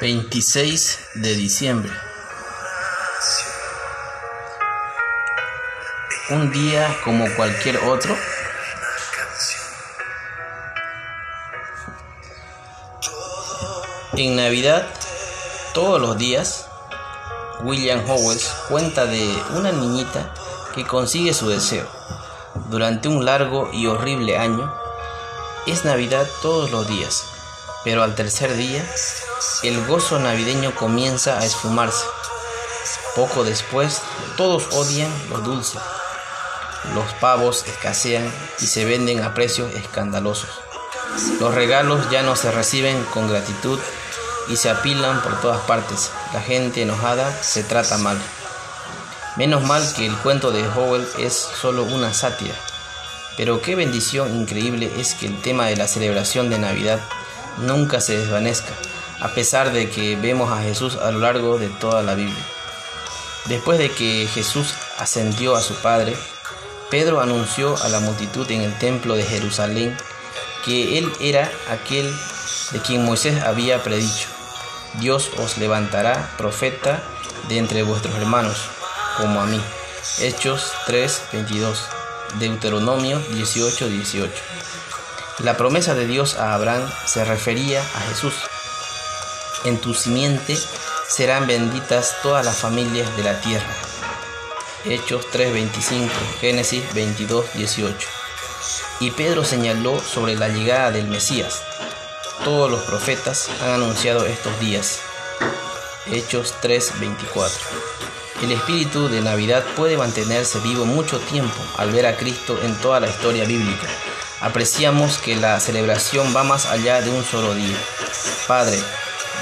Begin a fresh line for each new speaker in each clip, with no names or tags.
26 de diciembre. Un día como cualquier otro. En Navidad, todos los días, William Howells cuenta de una niñita que consigue su deseo. Durante un largo y horrible año, es Navidad todos los días, pero al tercer día, el gozo navideño comienza a esfumarse. Poco después, todos odian lo dulce. Los pavos escasean y se venden a precios escandalosos. Los regalos ya no se reciben con gratitud y se apilan por todas partes. La gente enojada se trata mal. Menos mal que el cuento de Howell es solo una sátira. Pero qué bendición increíble es que el tema de la celebración de Navidad nunca se desvanezca, a pesar de que vemos a Jesús a lo largo de toda la Biblia. Después de que Jesús ascendió a su Padre, Pedro anunció a la multitud en el templo de Jerusalén que él era aquel de quien Moisés había predicho. Dios os levantará profeta de entre vuestros hermanos, como a mí. Hechos 3:22. Deuteronomio 18:18. 18. La promesa de Dios a Abraham se refería a Jesús. En tu simiente serán benditas todas las familias de la tierra. Hechos 3:25, Génesis 22:18. Y Pedro señaló sobre la llegada del Mesías. Todos los profetas han anunciado estos días. Hechos 3:24. El espíritu de Navidad puede mantenerse vivo mucho tiempo al ver a Cristo en toda la historia bíblica. Apreciamos que la celebración va más allá de un solo día. Padre,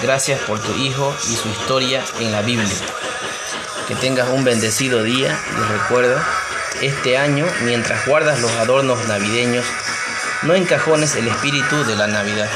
gracias por tu Hijo y su historia en la Biblia. Que tengas un bendecido día y recuerda, este año, mientras guardas los adornos navideños, no encajones el espíritu de la Navidad.